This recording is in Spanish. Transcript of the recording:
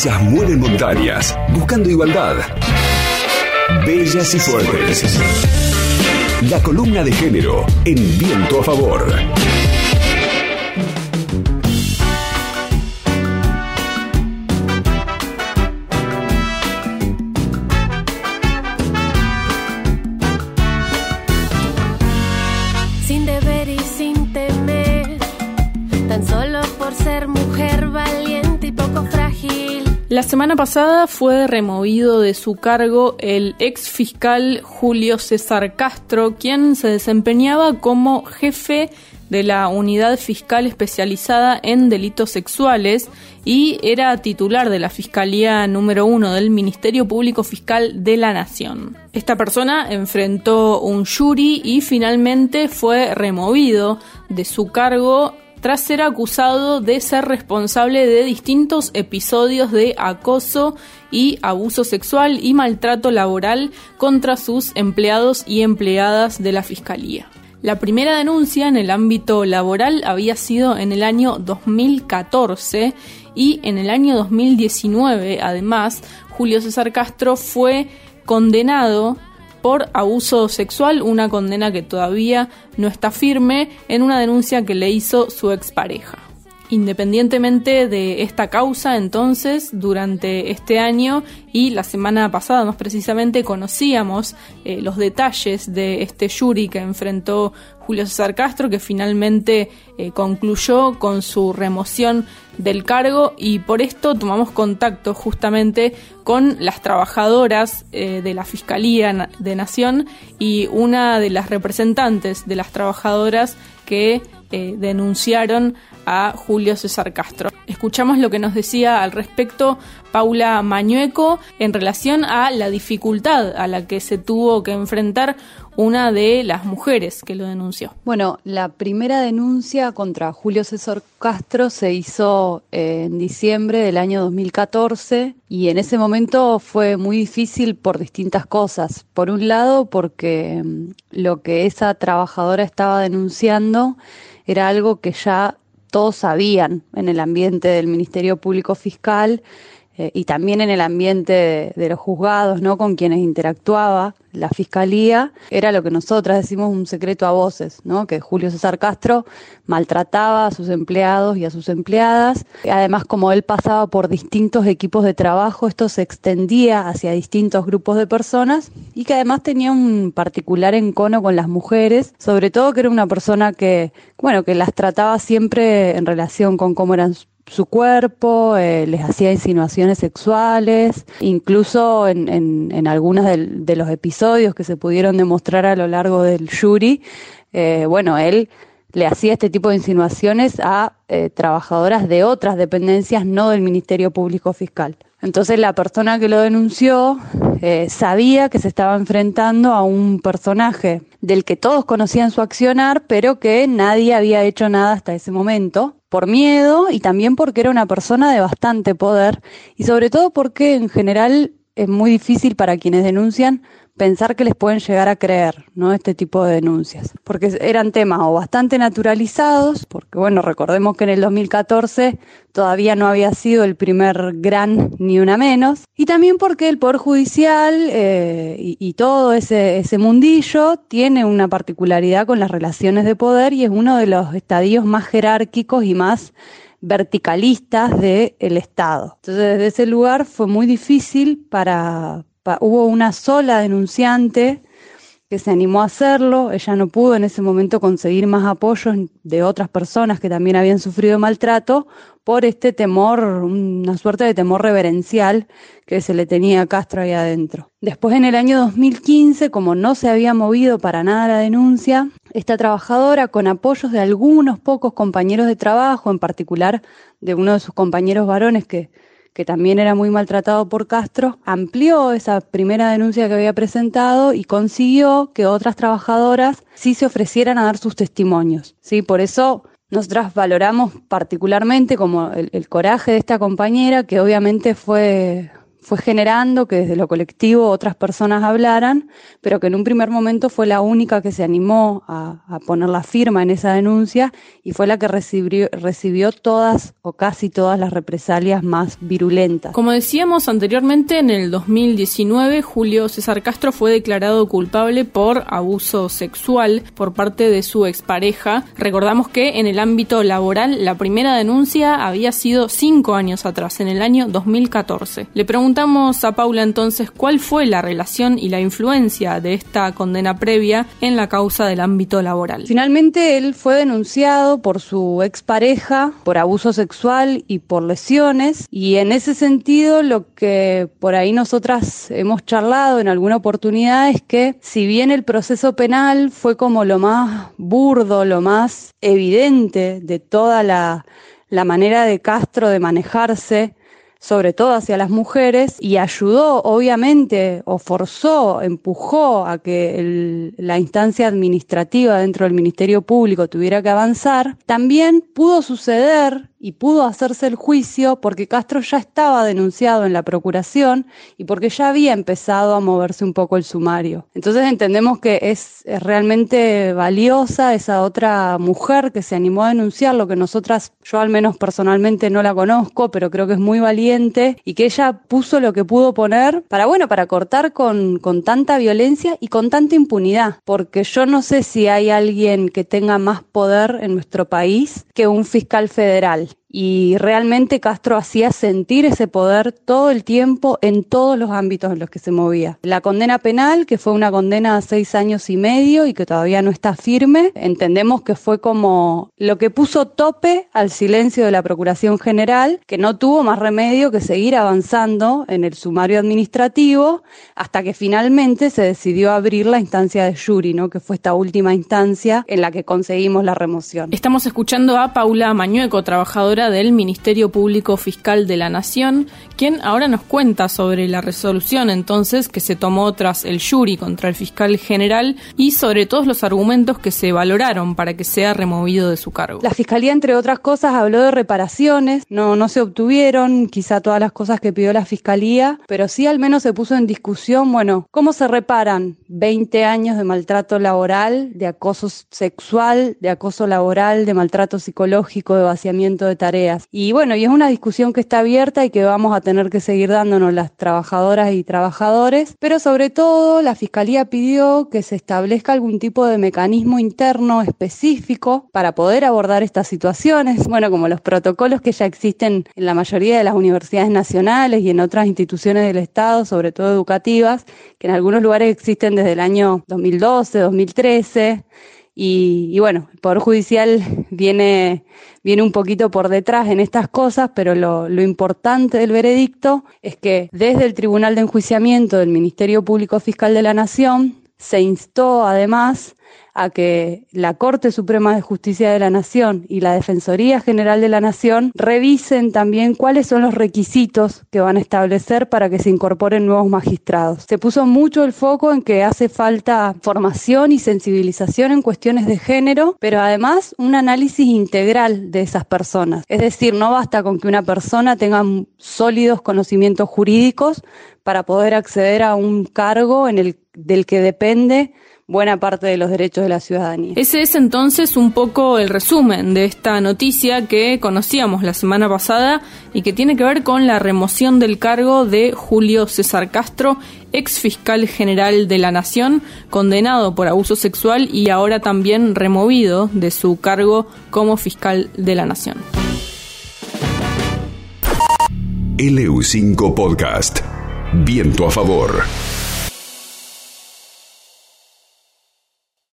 Ellas mueven montañas, buscando igualdad. Bellas y fuertes. La columna de género en viento a favor. La semana pasada fue removido de su cargo el ex fiscal Julio César Castro, quien se desempeñaba como jefe de la unidad fiscal especializada en delitos sexuales y era titular de la Fiscalía número uno del Ministerio Público Fiscal de la Nación. Esta persona enfrentó un jury y finalmente fue removido de su cargo tras ser acusado de ser responsable de distintos episodios de acoso y abuso sexual y maltrato laboral contra sus empleados y empleadas de la Fiscalía. La primera denuncia en el ámbito laboral había sido en el año 2014 y en el año 2019, además, Julio César Castro fue condenado por abuso sexual, una condena que todavía no está firme en una denuncia que le hizo su expareja. Independientemente de esta causa, entonces, durante este año y la semana pasada más precisamente, conocíamos eh, los detalles de este jury que enfrentó Julio César Castro, que finalmente eh, concluyó con su remoción del cargo y por esto tomamos contacto justamente con las trabajadoras eh, de la Fiscalía de Nación y una de las representantes de las trabajadoras que denunciaron a Julio César Castro. Escuchamos lo que nos decía al respecto Paula Mañueco en relación a la dificultad a la que se tuvo que enfrentar una de las mujeres que lo denunció. Bueno, la primera denuncia contra Julio César Castro se hizo en diciembre del año 2014 y en ese momento fue muy difícil por distintas cosas. Por un lado, porque mm, lo que esa trabajadora estaba denunciando era algo que ya todos sabían en el ambiente del Ministerio Público Fiscal eh, y también en el ambiente de, de, los juzgados, ¿no? Con quienes interactuaba la fiscalía, era lo que nosotras decimos un secreto a voces, ¿no? Que Julio César Castro maltrataba a sus empleados y a sus empleadas. Además, como él pasaba por distintos equipos de trabajo, esto se extendía hacia distintos grupos de personas y que además tenía un particular encono con las mujeres, sobre todo que era una persona que, bueno, que las trataba siempre en relación con cómo eran su cuerpo, eh, les hacía insinuaciones sexuales, incluso en, en, algunos de, de, los episodios que se pudieron demostrar a lo largo del jury, eh, bueno, él le hacía este tipo de insinuaciones a eh, trabajadoras de otras dependencias, no del Ministerio Público Fiscal. Entonces la persona que lo denunció eh, sabía que se estaba enfrentando a un personaje del que todos conocían su accionar, pero que nadie había hecho nada hasta ese momento, por miedo y también porque era una persona de bastante poder y sobre todo porque en general es muy difícil para quienes denuncian pensar que les pueden llegar a creer, ¿no? Este tipo de denuncias. Porque eran temas o bastante naturalizados, porque bueno, recordemos que en el 2014 todavía no había sido el primer gran ni una menos, y también porque el Poder Judicial eh, y, y, todo ese, ese mundillo tiene una particularidad con las relaciones de poder y es uno de los estadios más jerárquicos y más verticalistas del Estado. Entonces, desde ese lugar fue muy difícil para, hubo una sola denunciante que se animó a hacerlo, ella no pudo en ese momento conseguir más apoyos de otras personas que también habían sufrido maltrato por este temor, una suerte de temor reverencial que se le tenía a Castro ahí adentro. Después en el año 2015, como no se había movido para nada la denuncia, esta trabajadora, con apoyos de algunos pocos compañeros de trabajo, en particular de uno de sus compañeros varones que que también era muy maltratado por Castro, amplió esa primera denuncia que había presentado y consiguió que otras trabajadoras sí se ofrecieran a dar sus testimonios. ¿sí? Por eso nosotras valoramos particularmente como el, el coraje de esta compañera, que obviamente fue fue generando que desde lo colectivo otras personas hablaran, pero que en un primer momento fue la única que se animó a, poner la firma en esa denuncia y fue la que recibió, recibió todas o casi todas las represalias más virulentas. Como decíamos anteriormente, en el 2019 Julio César Castro fue declarado culpable por abuso sexual por parte de su expareja. Recordamos que en el ámbito laboral la primera denuncia había sido cinco años atrás, en el año 2014. Le preguntamos a Paula entonces cuál fue la relación y la influencia de esta condena previa en la causa del ámbito laboral. Finalmente él fue denunciado por su expareja por abuso sexual y por lesiones y en ese sentido lo que por ahí nosotras hemos charlado en alguna oportunidad es que si bien el proceso penal fue como lo más burdo, lo más evidente de toda la, la manera de Castro de manejarse, sobre todo hacia las mujeres, y ayudó, obviamente, o forzó, empujó a que la instancia administrativa dentro del Ministerio Público tuviera que avanzar, también pudo suceder y pudo hacerse el juicio porque Castro ya estaba denunciado en la procuración y porque ya había empezado a moverse un poco el sumario. Entonces entendemos que es, es realmente valiosa esa otra mujer que se animó a denunciar lo que nosotras, yo al menos personalmente no la conozco, pero creo que es muy valiente y que ella puso lo que pudo poner para, bueno, para cortar con, con tanta violencia y con tanta impunidad, porque yo no sé si hay alguien que tenga más poder en nuestro país que un fiscal federal y realmente Castro hacía sentir ese poder todo el tiempo en todos los ámbitos en los que se movía. La condena penal, que fue una condena a seis años y medio y que todavía no está firme, entendemos que fue como lo que puso tope al silencio de la Procuración General, que no tuvo más remedio que seguir avanzando en el sumario administrativo hasta que finalmente se decidió abrir la instancia de jury, ¿no? que fue esta última instancia en la que conseguimos la remoción. Estamos escuchando a Paula Mañueco, trabajadora del Ministerio Público Fiscal de la Nación, quien ahora nos cuenta sobre la resolución entonces que se tomó tras el jury contra el fiscal general y sobre todos los argumentos que se valoraron para que sea removido de su cargo. La Fiscalía, entre otras cosas, habló de reparaciones, no, no se obtuvieron quizá todas las cosas que pidió la Fiscalía, pero sí al menos se puso en discusión, bueno, ¿cómo se reparan 20 años de maltrato laboral, de acoso sexual, de acoso laboral, de maltrato psicológico, de vaciamiento de Y bueno, y es una discusión que está abierta y que vamos a tener que seguir dándonos las trabajadoras y trabajadores, pero sobre todo la Fiscalía pidió que se establezca algún tipo de mecanismo interno específico para poder abordar estas situaciones, bueno, como los protocolos que ya existen en la mayoría de las universidades nacionales y en otras instituciones del Estado, sobre todo educativas, que en algunos lugares existen desde el año 2012, 2013 y, bueno, el Poder Judicial viene, viene un poquito por detrás en estas cosas, pero lo importante del veredicto es que desde el Tribunal de Enjuiciamiento del Ministerio Público Fiscal de la Nación se instó además a que la Corte Suprema de Justicia de la Nación y la Defensoría General de la Nación revisen también cuáles son los requisitos que van a establecer para que se incorporen nuevos magistrados. Se puso mucho el foco en que hace falta formación y sensibilización en cuestiones de género, pero además un análisis integral de esas personas. Es decir, no basta con que una persona tenga sólidos conocimientos jurídicos para poder acceder a un cargo en el del que depende buena parte de los derechos de la ciudadanía. Ese es entonces un poco el resumen de esta noticia que conocíamos la semana pasada y que tiene que ver con la remoción del cargo de Julio César Castro, ex fiscal general de la Nación, condenado por abuso sexual y ahora también removido de su cargo como fiscal de la Nación. LU5 Podcast. Viento a favor.